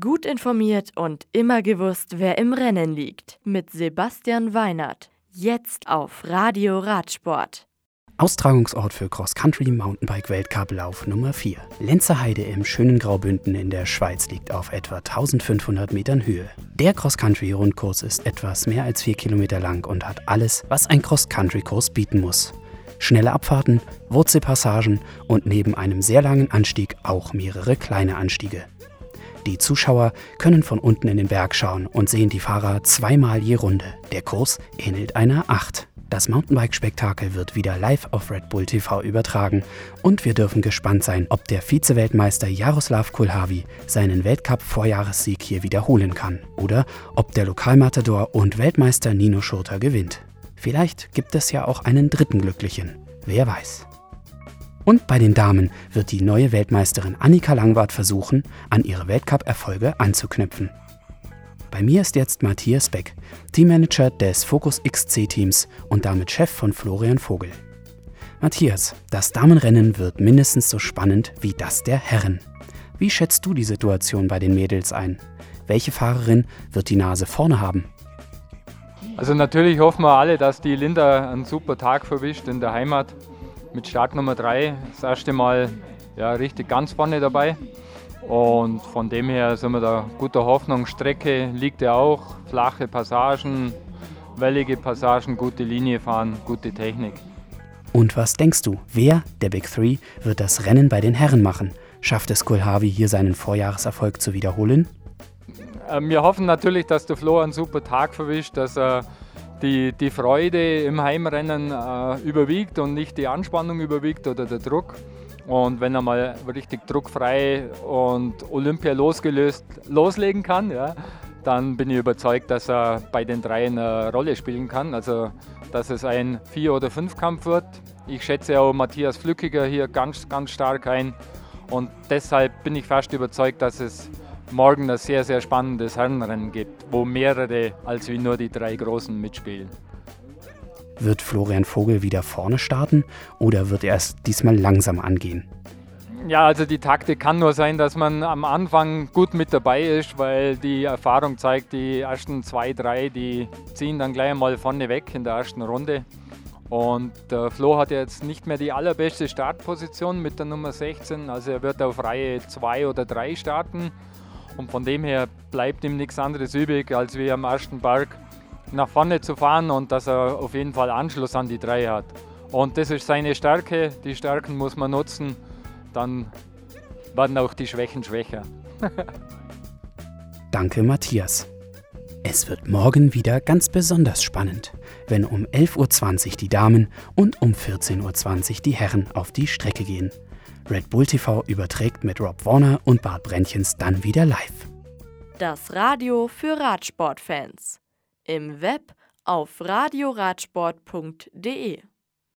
Gut informiert und immer gewusst, wer im Rennen liegt. Mit Sebastian Weinert. Jetzt auf Radio Radsport. Austragungsort für Cross-Country Mountainbike Weltcup-Lauf Nummer 4. Lenzerheide im schönen Graubünden in der Schweiz liegt auf etwa 1500 Metern Höhe. Der Cross-Country-Rundkurs ist etwas mehr als 4 Kilometer lang und hat alles, was ein Cross-Country-Kurs bieten muss. Schnelle Abfahrten, Wurzelpassagen und neben einem sehr langen Anstieg auch mehrere kleine Anstiege. Die Zuschauer können von unten in den Berg schauen und sehen die Fahrer zweimal je Runde. Der Kurs ähnelt einer Acht. Das Mountainbike-Spektakel wird wieder live auf Red Bull TV übertragen und wir dürfen gespannt sein, ob der Vize-Weltmeister Jaroslav Kulhavi seinen Weltcup-Vorjahressieg hier wiederholen kann oder ob der Lokalmatador und Weltmeister Nino Schurter gewinnt. Vielleicht gibt es ja auch einen dritten Glücklichen. Wer weiß. Und bei den Damen wird die neue Weltmeisterin Annika Langwart versuchen, an ihre Weltcup-Erfolge anzuknüpfen. Bei mir ist jetzt Matthias Beck, Teammanager des Focus XC-Teams und damit Chef von Florian Vogel. Matthias, das Damenrennen wird mindestens so spannend wie das der Herren. Wie schätzt du die Situation bei den Mädels ein? Welche Fahrerin wird die Nase vorne haben? Also natürlich hoffen wir alle, dass die Linda einen super Tag verwischt in der Heimat mit Start Nummer 3 das erste Mal ja, richtig ganz vorne dabei. Und von dem her sind wir da guter Hoffnung. Strecke liegt ja auch, flache Passagen, wellige Passagen, gute Linie fahren, gute Technik. Und was denkst du, wer der Big Three wird das Rennen bei den Herren machen? Schafft es Kulhavi hier seinen Vorjahreserfolg zu wiederholen? Äh, wir hoffen natürlich, dass der Flo einen super Tag verwischt, dass er die, die Freude im Heimrennen äh, überwiegt und nicht die Anspannung überwiegt oder der Druck. Und wenn er mal richtig druckfrei und Olympia losgelöst loslegen kann, ja, dann bin ich überzeugt, dass er bei den dreien eine Rolle spielen kann. Also, dass es ein Vier- oder Fünfkampf wird. Ich schätze auch Matthias Flückiger hier ganz, ganz stark ein. Und deshalb bin ich fast überzeugt, dass es morgen ein sehr, sehr spannendes Herrenrennen gibt, wo mehrere als wie nur die drei Großen mitspielen. Wird Florian Vogel wieder vorne starten oder wird er es diesmal langsam angehen? Ja, also die Taktik kann nur sein, dass man am Anfang gut mit dabei ist, weil die Erfahrung zeigt, die ersten zwei, drei, die ziehen dann gleich mal vorne weg in der ersten Runde. Und der Flo hat jetzt nicht mehr die allerbeste Startposition mit der Nummer 16, also er wird auf Reihe 2 oder 3 starten. Und von dem her bleibt ihm nichts anderes übrig, als wie am ersten Berg nach vorne zu fahren und dass er auf jeden Fall Anschluss an die drei hat. Und das ist seine Stärke. Die Stärken muss man nutzen. Dann werden auch die Schwächen schwächer. Danke, Matthias. Es wird morgen wieder ganz besonders spannend, wenn um 11.20 Uhr die Damen und um 14.20 Uhr die Herren auf die Strecke gehen. Red Bull TV überträgt mit Rob Warner und Bart Brentchens dann wieder live. Das Radio für Radsportfans. Im Web auf radioradsport.de